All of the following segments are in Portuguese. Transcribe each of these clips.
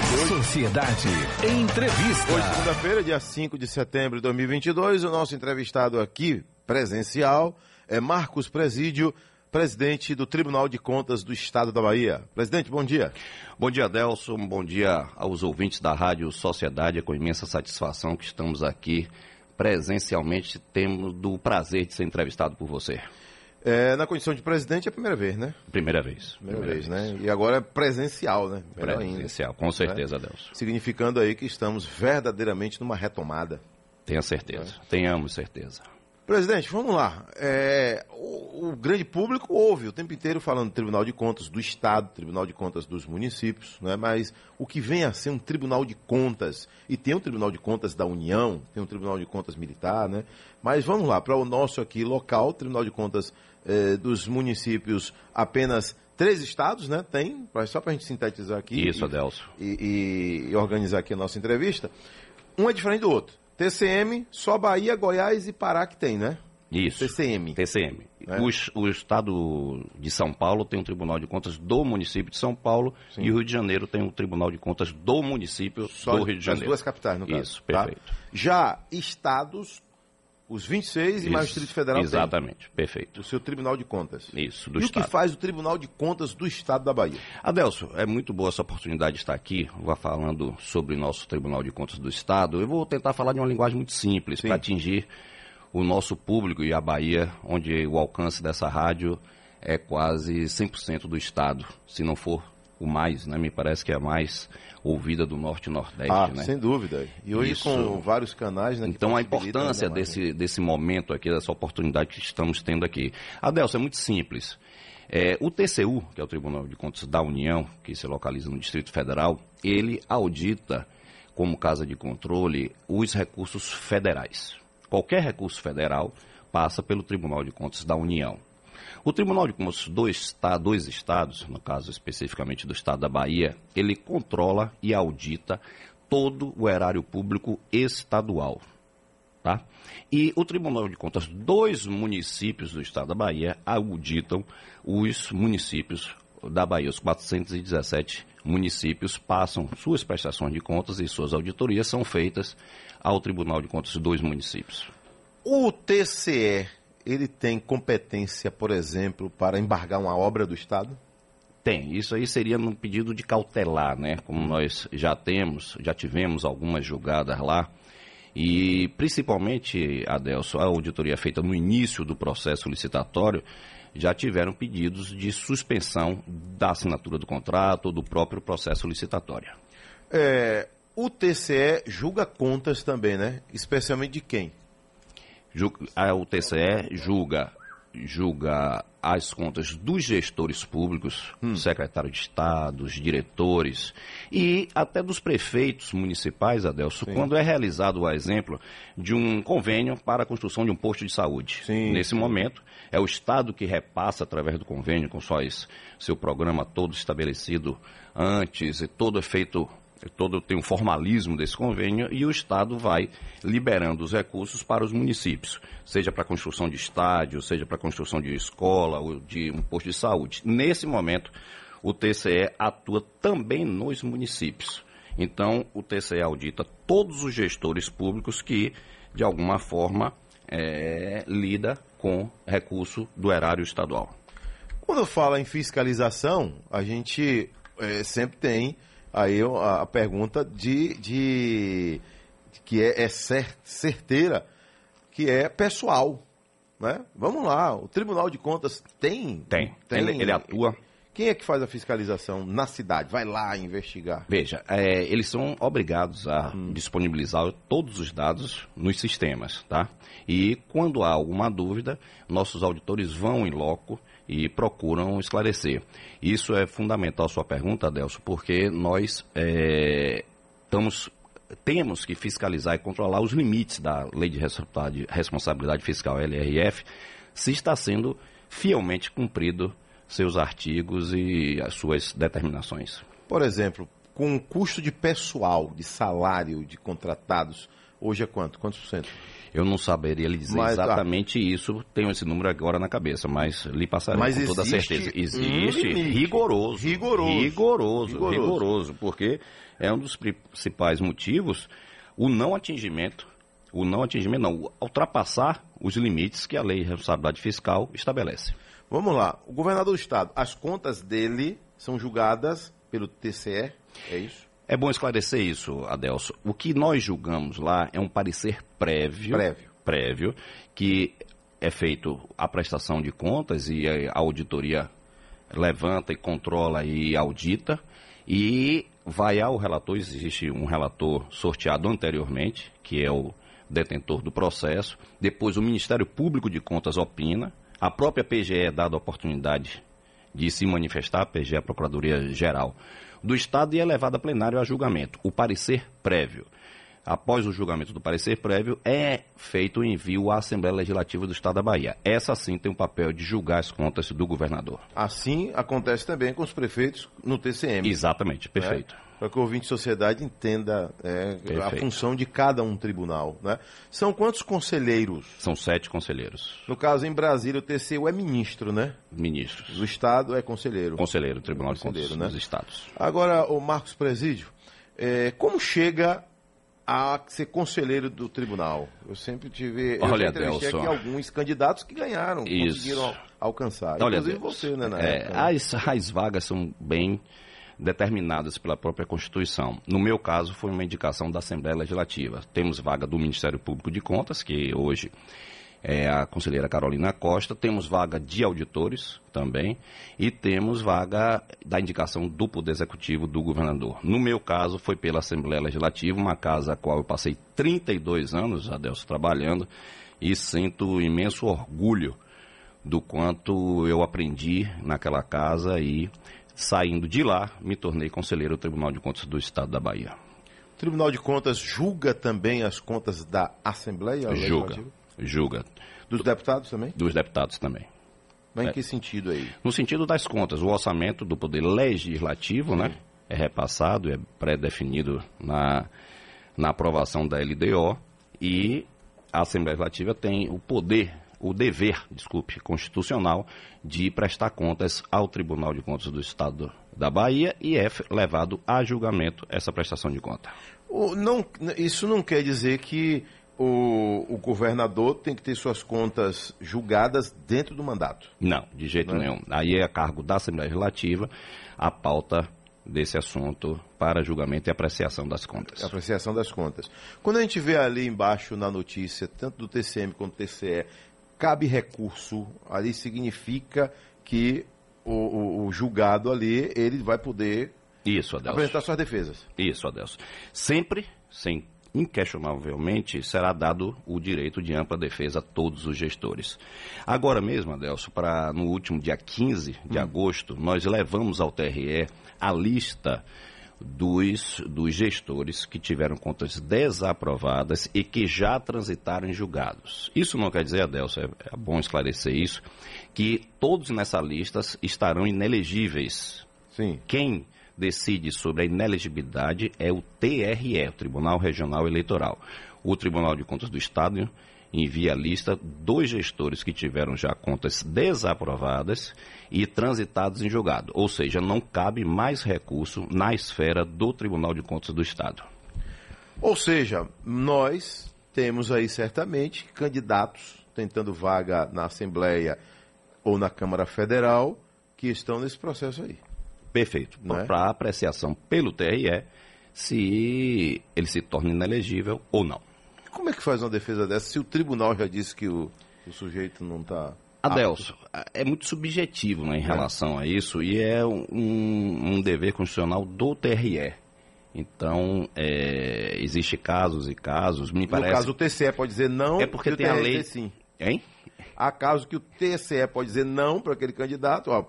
de hoje. Sociedade Entrevista. Hoje, segunda-feira, dia 5 de setembro de 2022, o nosso entrevistado aqui, presencial, é Marcos Presídio, presidente do Tribunal de Contas do Estado da Bahia. Presidente, bom dia. Bom dia, Delson. Bom dia aos ouvintes da Rádio Sociedade. É com imensa satisfação que estamos aqui presencialmente. Temos do prazer de ser entrevistado por você. É, na condição de presidente é a primeira vez, né? Primeira vez. Primeira, primeira vez, vez, né? E agora é presencial, né? Melhor presencial, ainda, com certeza, né? Deus. Significando aí que estamos verdadeiramente numa retomada. Tenha certeza, né? tenhamos certeza. Presidente, vamos lá. É, o, o, grande público ouve o tempo inteiro falando do Tribunal de Contas do Estado, Tribunal de Contas dos municípios, né? mas o que vem a ser um Tribunal de Contas, e tem um Tribunal de Contas da União, tem um Tribunal de Contas militar, né? mas vamos lá, para o nosso aqui local, Tribunal de Contas eh, dos municípios, apenas três estados, né? Tem, só para a gente sintetizar aqui. Isso, Adelso. E, e, e organizar aqui a nossa entrevista. Um é diferente do outro. TCM, só Bahia, Goiás e Pará que tem, né? Isso. TCM. TCM. É? O, o, estado de São Paulo tem um Tribunal de Contas do município de São Paulo Sim. e o Rio de Janeiro tem um Tribunal de Contas do município Só do Rio de Janeiro. As duas capitais, no caso. Isso, tá? perfeito. Tá? Já estados, os 26 Isso, e mais o Distrito Federal Exatamente, tem. perfeito. O seu Tribunal de Contas. Isso, do e Estado. o que faz o Tribunal de Contas do Estado da Bahia? Adelso, é muito boa essa oportunidade de estar aqui, vou falando sobre o nosso Tribunal de Contas do Estado. Eu vou tentar falar de uma linguagem muito simples para atingir o nosso público e a Bahia, onde o alcance dessa rádio é quase 100% do Estado, se não for o mais, né? Me parece que é a mais ouvida do Norte e Nordeste, ah, né? sem dúvida. E hoje Isso. com vários canais, né? Então a importância desse, desse momento aqui, dessa oportunidade que estamos tendo aqui. Adelson, é muito simples. É, o TCU, que é o Tribunal de Contas da União, que se localiza no Distrito Federal, ele audita como casa de controle os recursos federais. Qualquer recurso federal passa pelo Tribunal de Contas da União. O Tribunal de Contas dos dois estados, no caso especificamente do estado da Bahia, ele controla e audita todo o erário público estadual. Tá? E o Tribunal de Contas dos municípios do estado da Bahia auditam os municípios da Bahia. Os 417 municípios passam suas prestações de contas e suas auditorias são feitas ao Tribunal de Contas dos municípios. O TCE ele tem competência, por exemplo, para embargar uma obra do Estado? Tem. Isso aí seria num pedido de cautelar, né? Como nós já temos, já tivemos algumas julgadas lá. E principalmente, Adelso, a auditoria feita no início do processo licitatório, já tiveram pedidos de suspensão da assinatura do contrato ou do próprio processo licitatório. É, o TCE julga contas também, né? Especialmente de quem? O TCE julga, julga as contas dos gestores públicos, hum. secretário de Estado, os diretores e até dos prefeitos municipais, Adelso, Sim. quando é realizado o exemplo de um convênio para a construção de um posto de saúde. Sim. Nesse momento, é o Estado que repassa através do convênio, com suas, seu programa todo estabelecido antes e todo é feito todo tem um formalismo desse convênio e o Estado vai liberando os recursos para os municípios, seja para construção de estádio, seja para construção de escola ou de um posto de saúde. Nesse momento, o TCE atua também nos municípios. Então, o TCE audita todos os gestores públicos que, de alguma forma, é, lida com recurso do erário estadual. Quando fala em fiscalização, a gente é, sempre tem aí a, pergunta de, de, que é, é certeira, que é pessoal. Né? Vamos lá, o Tribunal de Contas tem. Tem, tem ele, ele atua. Quem é que faz a fiscalização na cidade? Vai lá investigar. Veja, é, eles são obrigados a hum. disponibilizar todos os dados nos sistemas, tá? E quando há alguma dúvida, nossos auditores vão em loco e procuram esclarecer. Isso é fundamental a sua pergunta, Adelso, porque nós é, estamos temos que fiscalizar e controlar os limites da Lei de Responsabilidade Fiscal LRF, se está sendo fielmente cumprido seus artigos e as suas determinações. Por exemplo, com o custo de pessoal, de salário de contratados, Hoje é quanto? Quantos por cento? Eu não saberia lhe dizer Mas, tá. exatamente isso, tenho esse número agora na cabeça, mas lhe passarei Mas com toda certeza. um Existe, limite. rigoroso, Rigoroso. rigoroso, Rigoroso. rigoroso, porque é um dos principais motivos o não atingimento, o não atingimento não, o ultrapassar os limites que a lei de responsabilidade fiscal estabelece. Vamos lá. O governador do estado, as contas dele são julgadas pelo TCE, é isso? É bom esclarecer isso, Adelso. O que nós julgamos lá é um parecer prévio, Prévio. prévio, que é feito a prestação de contas e a auditoria levanta e controla e audita e vai ao relator, existe um relator sorteado anteriormente, que é o detentor do processo, depois o Ministério Público de Contas opina, a própria PGE é dada a oportunidade de se manifestar, a PGE é a Procuradoria Geral do Estado e é levado a plenário a julgamento. O parecer prévio. Após o julgamento do parecer prévio, é feito o envio à Assembleia Legislativa do Estado da Bahia. Essa sim tem o papel de julgar as contas do governador. Assim acontece também com os prefeitos no TCM. Exatamente, perfeito. né? Para que o ouvinte de sociedade entenda é, a função de cada um tribunal. Né? São quantos conselheiros? São sete conselheiros, No caso, em Brasília, o TCU é ministro, né? ministros. Do Estado é conselheiro. Conselheiro Tribunal de Conselheiro, Contas né? dos Estados. Agora, o Marcos Presídio, é, como chega a ser conselheiro do tribunal? Eu sempre tive. Eu Olha, já entrevistei Adelson. aqui alguns candidatos que ganharam, Isso. conseguiram al- alcançar. Olha, Inclusive Deus, você, né, na é, época, né? as, as vagas são bem determinadas pela própria Constituição. No meu caso, foi uma indicação da Assembleia Legislativa. Temos vaga do Ministério Público de Contas, que hoje é a conselheira Carolina Costa, temos vaga de auditores também, e temos vaga da indicação do Poder Executivo do governador. No meu caso, foi pela Assembleia Legislativa, uma casa a qual eu passei 32 anos, Adelso, trabalhando, e sinto imenso orgulho do quanto eu aprendi naquela casa e saindo de lá me tornei conselheiro do Tribunal de Contas do Estado da Bahia. O Tribunal de Contas julga também as contas da Assembleia Julga, julga Dos deputados também? dos deputados também. Mas É. em que sentido aí? No sentido das contas, o orçamento do Poder Legislativo, né, é repassado, é pré-definido na, na aprovação da LDO e a Assembleia Legislativa tem o poder, o dever, desculpe, constitucional de prestar contas ao Tribunal de Contas do Estado da Bahia e é levado a julgamento essa prestação de conta. O- não, isso não quer dizer que o, o governador tem que ter suas contas julgadas dentro do mandato. Não, de jeito Não é? nenhum. Aí é a cargo da Assembleia Legislativa a pauta desse assunto para julgamento e apreciação das contas. Apreciação das contas. Quando a gente vê ali embaixo na notícia, tanto do TCM quanto do TCE, cabe recurso, ali significa que o, o- o julgado ali, ele vai poder Isso, Adelso. apresentar suas defesas. Isso, Adelso. Sempre, sem inquestionavelmente, será dado o direito de ampla defesa a todos os gestores. Agora mesmo, Adelso, para no último dia 15 de agosto, nós levamos ao TRE a lista dos, dos gestores que tiveram contas desaprovadas e que já transitaram em julgados. Isso não quer dizer, Adelso, é, é bom esclarecer isso, que todos nessa lista estarão inelegíveis. Sim. Quem decide sobre a inelegibilidade é o TRE, o Tribunal Regional Eleitoral. O Tribunal de Contas do Estado envia a lista dos gestores que tiveram já contas desaprovadas e transitados em julgado. Ou seja, não cabe mais recurso na esfera do Tribunal de Contas do Estado. Ou seja, nós temos aí certamente candidatos tentando vaga na Assembleia ou na Câmara Federal que estão nesse processo aí. Perfeito. Não é? Para apreciação pelo TRE se ele se torna inelegível ou não. Como é que faz uma defesa dessa se o tribunal já disse que o, o sujeito não está. Adelso, é muito subjetivo né, em relação a isso e é um, um dever constitucional do TRE. Então, é, existe casos e casos, me No parece... caso, o TCE pode dizer não. É porque o tem a lei- sim. Hein? Há casos que o TCE pode dizer não para aquele candidato. Ó,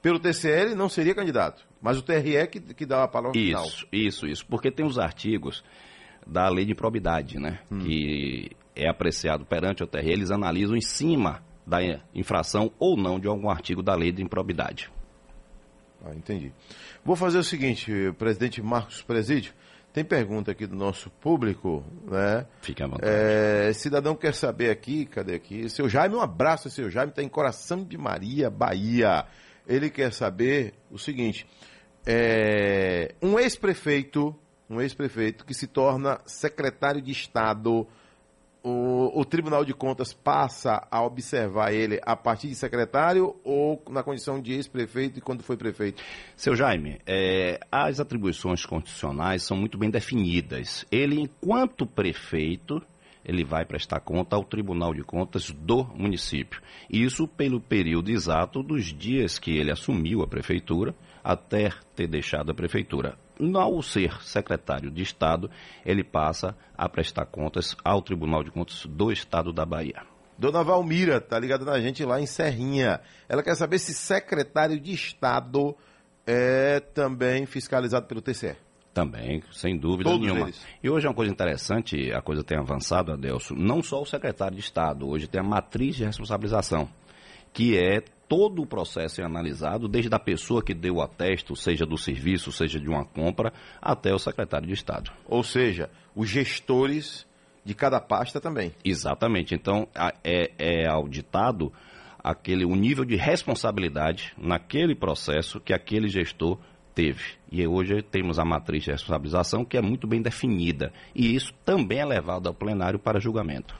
pelo TCE ele não seria candidato. Mas o TRE é que, que dá a palavra final. Isso, isso, isso. Porque tem os artigos da lei de probidade, né? Que é apreciado perante o TRE, eles analisam em cima da infração ou não de algum artigo da lei de improbidade. Ah, entendi. Vou fazer o seguinte, presidente Marcos Presídio. Tem pergunta aqui do nosso público, né? Fique à vontade. É, cidadão quer saber aqui, cadê aqui? Seu Jaime, um abraço, seu Jaime, está em Coração de Maria, Bahia. Ele quer saber o seguinte: é, um ex-prefeito, um ex-prefeito que se torna secretário de Estado o, o, Tribunal de Contas passa a observar ele a partir de secretário ou na condição de ex-prefeito e quando foi prefeito? Seu Jaime, é, as atribuições constitucionais são muito bem definidas. Ele, enquanto prefeito, ele vai prestar conta ao Tribunal de Contas do município. Isso pelo período exato dos dias que ele assumiu a prefeitura até ter deixado a prefeitura ao ser secretário de Estado, ele passa a prestar contas ao Tribunal de Contas do Estado da Bahia. Dona Valmira está ligada na gente lá em Serrinha. Ela quer saber se secretário de Estado é também fiscalizado pelo TCE. Também, sem dúvida Todos nenhuma. Eles. E hoje é uma coisa interessante, a coisa tem avançado, Adelso, não só o secretário de Estado, hoje tem a matriz de responsabilização, que é todo o processo é analisado, desde a pessoa que deu o atesto, seja do serviço, seja de uma compra, até o secretário de Estado. Ou seja, os gestores de cada pasta também. Exatamente. Então, é, é auditado aquele, o nível de responsabilidade naquele processo que aquele gestor teve. E hoje temos a matriz de responsabilização que é muito bem definida. E isso também é levado ao plenário para julgamento.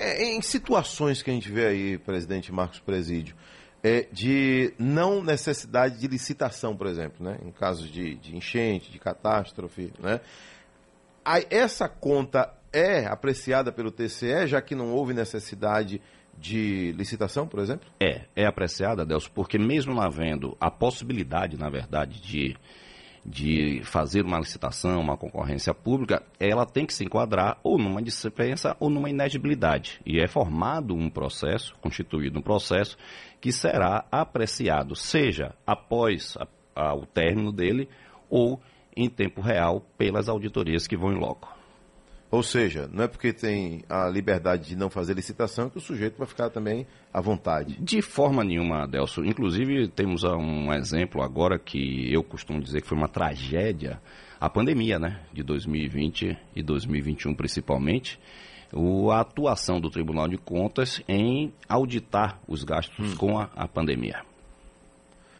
É, em situações que a gente vê aí, presidente Marcos Presídio, é, de não necessidade de licitação, por exemplo, né? em casos de, de enchente, de catástrofe, né? Essa conta é apreciada pelo TCE, já que não houve necessidade de licitação, por exemplo? É, é apreciada, Delcio, porque mesmo havendo a possibilidade, na verdade, de de fazer uma licitação, uma concorrência pública, ela tem que se enquadrar ou numa dispensa ou numa inegibilidade. E é formado um processo, constituído um processo, que será apreciado, seja após a, a, o término dele ou em tempo real pelas auditorias que vão em loco. Ou seja, não é porque tem a liberdade de não fazer licitação que o sujeito vai ficar também à vontade. De forma nenhuma, Adelso. Inclusive, temos um exemplo agora que eu costumo dizer que foi uma tragédia, a pandemia, né? De 2020 e 2021 principalmente. O, a atuação do Tribunal de Contas em auditar os gastos hum. com a, a pandemia.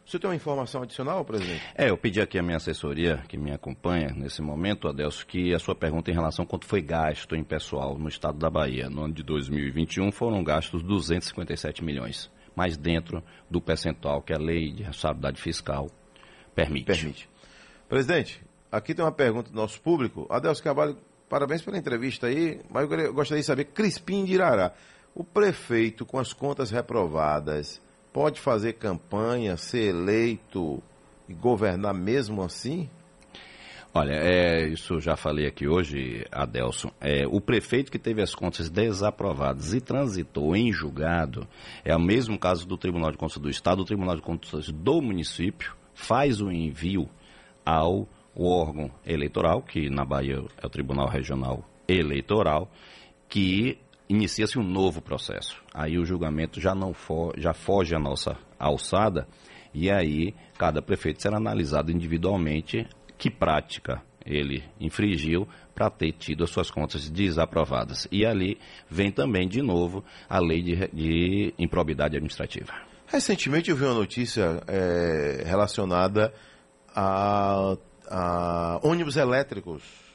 Você tem uma informação adicional, presidente? É, eu pedi aqui a minha assessoria, que me acompanha nesse momento, Adelso, que a sua pergunta em relação a quanto foi gasto em pessoal no estado da Bahia. No ano de 2021 foram gastos 257 milhões, mas dentro do percentual que a lei de responsabilidade fiscal permite. Permite. Presidente, aqui tem uma pergunta do nosso público. Adelso Cavalho, parabéns pela entrevista aí, mas eu gostaria de saber, Crispim de Irará, o prefeito com as contas reprovadas pode fazer campanha, ser eleito e governar mesmo assim? Olha, é, isso já falei aqui hoje, Adelson. É, o prefeito que teve as contas desaprovadas e transitou em julgado é o mesmo caso do Tribunal de Contas do Estado. O Tribunal de Contas do município faz o envio ao órgão eleitoral, que na Bahia é o Tribunal Regional Eleitoral, que inicia-se um novo processo. Aí o julgamento já não já foge à nossa alçada e aí cada prefeito será analisado individualmente que prática ele infringiu para ter tido as suas contas desaprovadas. E ali vem também, de novo, a lei de, de improbidade administrativa. Recentemente eu vi uma notícia é, relacionada a, a ônibus elétricos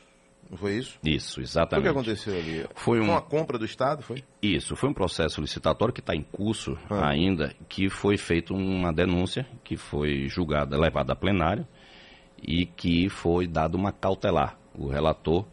não foi isso? Isso, exatamente. O que aconteceu ali? Foi um... uma compra do Estado, foi? Isso, foi um processo licitatório que está em curso ah. ainda, que foi feita uma denúncia, que foi julgada, levada a plenário, e que foi dada uma cautelar. O relator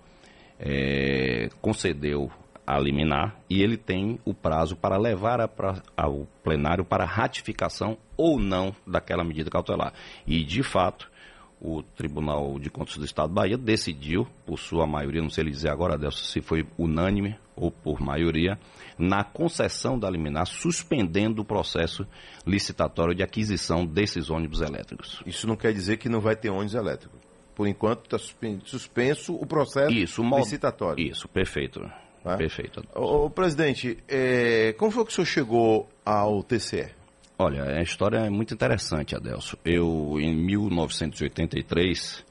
é, concedeu a liminar e ele tem o prazo para levar a, pra, ao plenário para ratificação ou não daquela medida cautelar. E, de fato, o Tribunal de Contas do Estado de Bahia decidiu, por sua maioria, não sei lhe dizer agora, Adelson, se foi unânime ou por maioria, na concessão da liminar, suspendendo o processo licitatório de aquisição desses ônibus elétricos. Isso não quer dizer que não vai ter ônibus elétrico. Por enquanto está suspenso o processo isso, licitatório. Isso, perfeito. É? Perfeito. Ô, presidente, é, como foi que o senhor chegou ao TCE? Olha, a história é muito interessante, Adelso. Eu, em 1983,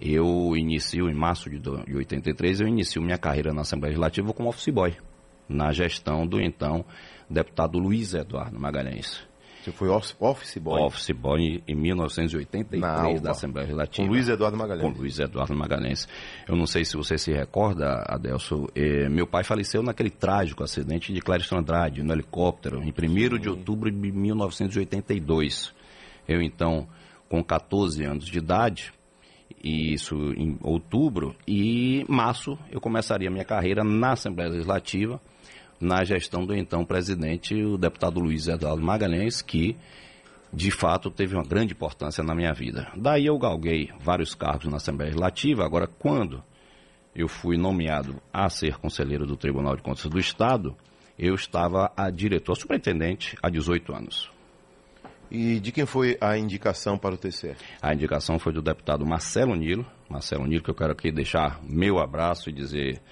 eu inicio, em março de, de 83, eu inicio minha carreira na Assembleia Legislativa como office boy, na gestão do então deputado Luiz Eduardo Magalhães. Você foi office boy? Office boy em 1983 da Assembleia Legislativa. Com Luiz Eduardo Magalhães. Com Luiz Eduardo Magalhães. Eu não sei se você se recorda, Adelso, eh, meu pai faleceu naquele trágico acidente de Clériston Andrade, no helicóptero, em 1 de outubro de 1982. Eu, então, com 14 anos de idade, isso em outubro, e março eu começaria minha carreira na Assembleia Legislativa, na gestão do então presidente, o deputado Luiz Eduardo Magalhães, que de fato teve uma grande importância na minha vida. Daí eu galguei vários cargos na Assembleia Legislativa. Agora, quando eu fui nomeado a ser conselheiro do Tribunal de Contas do Estado, eu estava a diretor superintendente há 18 anos. E de quem foi a indicação para o TCE? A indicação foi do deputado Marcelo Nilo. Marcelo Nilo, que eu quero aqui deixar meu abraço e dizer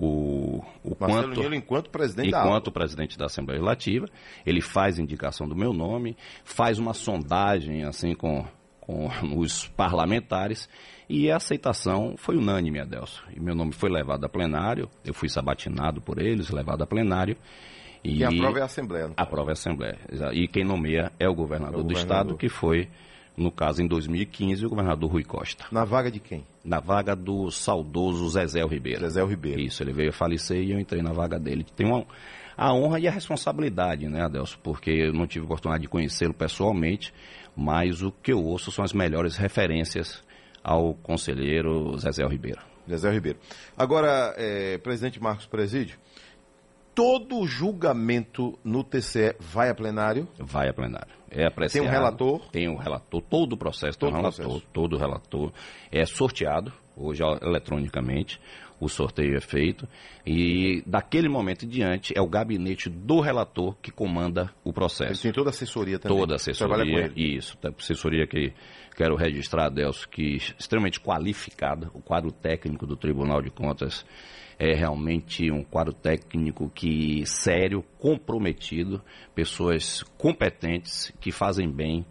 o, o Marcelo quanto, Nilo, enquanto presidente enquanto da presidente da Assembleia Legislativa, ele faz indicação do meu nome, faz uma sondagem assim com, com os parlamentares e a aceitação foi unânime, Adelso. E meu nome foi levado a plenário, eu fui sabatinado por eles, levado a plenário. E a prova é a Assembleia. A prova é a Assembleia. E quem nomeia é o governador, é o do governador. Estado, que foi no caso, em 2015, o governador Rui Costa. Na vaga de quem? Na vaga do saudoso Zezé Ribeiro. Zezé Ribeiro. Isso, ele veio a falecer e eu entrei na vaga dele. Tem uma, a honra e a responsabilidade, né, Adelso? Porque eu não tive oportunidade de conhecê-lo pessoalmente, mas o que eu ouço são as melhores referências ao conselheiro Zezé Ribeiro. Zezé Ribeiro. Agora, é, presidente Marcos Presídio, todo julgamento no TCE vai a plenário? Vai a plenário. É apreciado. Tem um relator? Tem um relator. Todo o processo todo tem um relator. Processo. Todo o relator. É sorteado, hoje eletronicamente. O sorteio é feito. E daquele momento em diante é o gabinete do relator que comanda o processo. Ele tem toda a assessoria também. Toda a assessoria. Trabalha com ele. Isso. Assessoria que quero registrar, Delcio, que extremamente qualificada. O quadro técnico do Tribunal de Contas é realmente um quadro técnico que sério, comprometido, pessoas competentes que fazem bem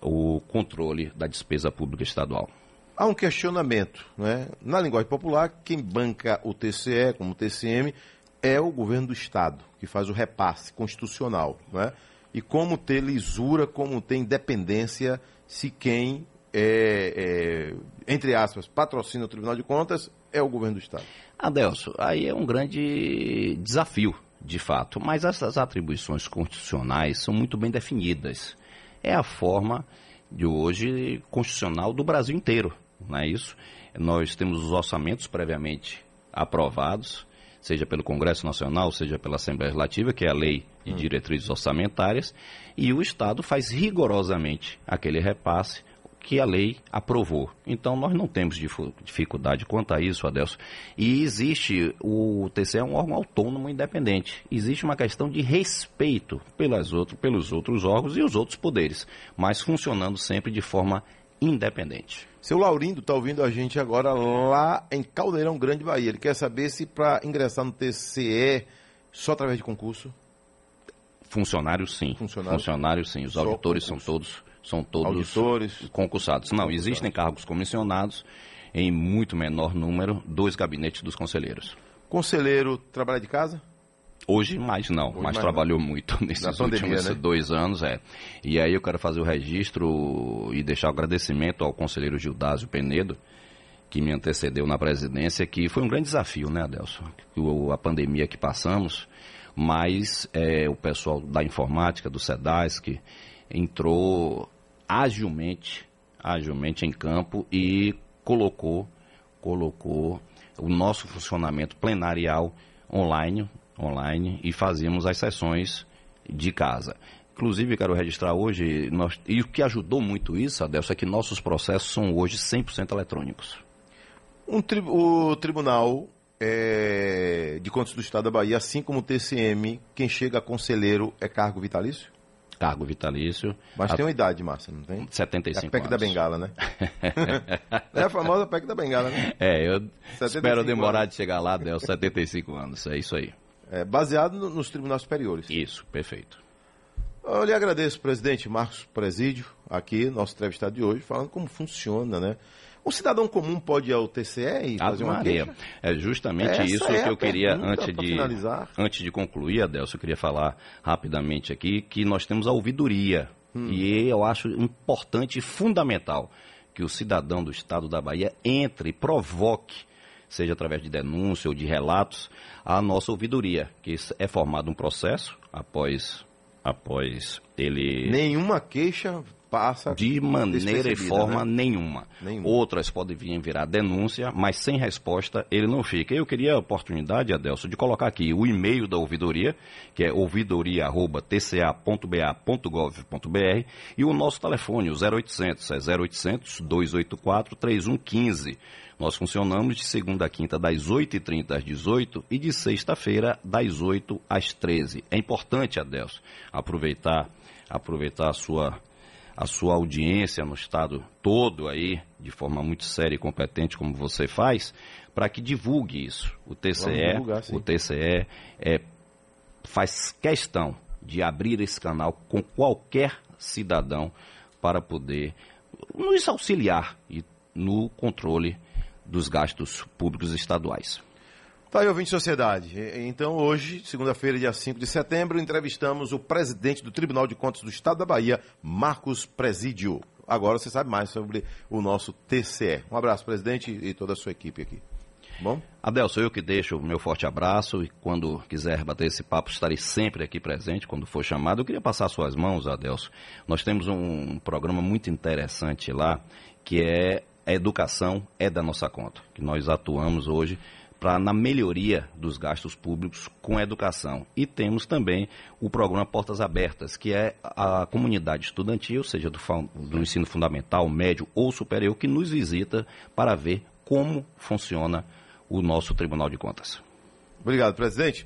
o controle da despesa pública estadual. Há um questionamento, né? Na linguagem popular, quem banca o TCE como o TCM é o governo do estado, que faz o repasse constitucional, né? E como ter lisura, como ter independência, se quem é, é, entre aspas, patrocina o Tribunal de Contas é o governo do Estado. Adelso, aí é um grande desafio, de fato, mas essas atribuições constitucionais são muito bem definidas. É a forma de hoje constitucional do Brasil inteiro, não é isso? Nós temos os orçamentos previamente aprovados, seja pelo Congresso Nacional, seja pela Assembleia Legislativa, que é a lei de hum. diretrizes orçamentárias, e o Estado faz rigorosamente aquele repasse que a lei aprovou. Então nós não temos dificuldade quanto a isso, Adelso. E existe, o TCE é um órgão autônomo independente. Existe uma questão de respeito pelas outro, pelos outros órgãos e os outros poderes, mas funcionando sempre de forma independente. Seu Laurindo está ouvindo a gente agora lá em Caldeirão Grande, Bahia. Ele quer saber se para ingressar no TCE só através de concurso? Funcionários sim. Funcionários, Funcionários sim. Os auditores são todos são todos Auditores. concursados. Não, existem cargos comissionados em muito menor número dos gabinetes dos conselheiros. Conselheiro trabalha de casa? Hoje mais não, Hoje mas mais trabalhou não. muito nesses pandemia, últimos né? dois anos, é. E aí eu quero fazer o registro e deixar o agradecimento ao conselheiro Gildásio Penedo, que me antecedeu na presidência, que foi um grande desafio, né, Adelson? A pandemia que passamos, mas é, o pessoal da informática, do SEDASC, entrou agilmente, agilmente em campo e colocou, colocou o nosso funcionamento plenarial online, online e fazíamos as sessões de casa. Inclusive, quero registrar hoje, nós, e o que ajudou muito isso, Adelso, é que nossos processos são hoje 100% eletrônicos. Um tri o tribunal é, de contas do Estado da Bahia, assim como o TCM, quem chega a conselheiro é cargo vitalício? Cargo vitalício. Mas a... tem uma idade, Márcia, não tem? 75 é a PEC anos. da Bengala, né? é a famosa PEC da Bengala, né? É, eu espero demorar anos. de chegar lá, Del, 75 anos, é isso aí. É, baseado no, nos tribunais superiores. Isso, perfeito. Eu lhe agradeço, presidente Marcos Presídio, aqui, nosso entrevistado de hoje, falando como funciona, né? O cidadão comum pode ir ao TCE e fazer uma queixa? É justamente Essa isso é que eu queria, antes de, finalizar. antes de concluir, Adelso, eu queria falar rapidamente aqui que nós temos a ouvidoria. Hum. E eu acho importante e fundamental que o cidadão do estado da Bahia entre e provoque, seja através de denúncia ou de relatos, a nossa ouvidoria, que é formado um processo após, após ele Nenhuma queixa passa de maneira e forma né? nenhuma. Nenhuma. Outras podem vir virar denúncia, mas sem resposta ele não fica. Eu queria a oportunidade, Adelso, de colocar aqui o e-mail da ouvidoria, que é ouvidoria.tca.ba.gov.br e o nosso telefone, o 0800, é 0800 284 3115. Nós funcionamos de segunda a quinta, das 8h30 às 18 e de sexta-feira, das 8 às 13 É importante, Adelso, aproveitar, aproveitar a sua a sua audiência no estado todo aí, de forma muito séria e competente, como você faz, para que divulgue isso. O TCE, divulgar, o TCE é, faz questão de abrir esse canal com qualquer cidadão para poder nos auxiliar e no controle dos gastos públicos estaduais. Tá aí, ouvinte de sociedade. Então, hoje, segunda-feira, dia 5 de setembro, entrevistamos o presidente do Tribunal de Contas do Estado da Bahia, Marcos Presídio. Agora você sabe mais sobre o nosso TCE. Um abraço, presidente, e toda a sua equipe aqui. Bom? Adelso, eu que deixo o meu forte abraço e quando quiser bater esse papo estarei sempre aqui presente quando for chamado. Eu queria passar suas mãos, Adelso. Nós temos um programa muito interessante lá que é a educação é da nossa conta, que nós atuamos hoje para na melhoria dos gastos públicos com a educação. E temos também o programa Portas Abertas, que é a comunidade estudantil, seja do, do ensino fundamental, médio ou superior, que nos visita para ver como funciona o nosso Tribunal de Contas. Obrigado, presidente.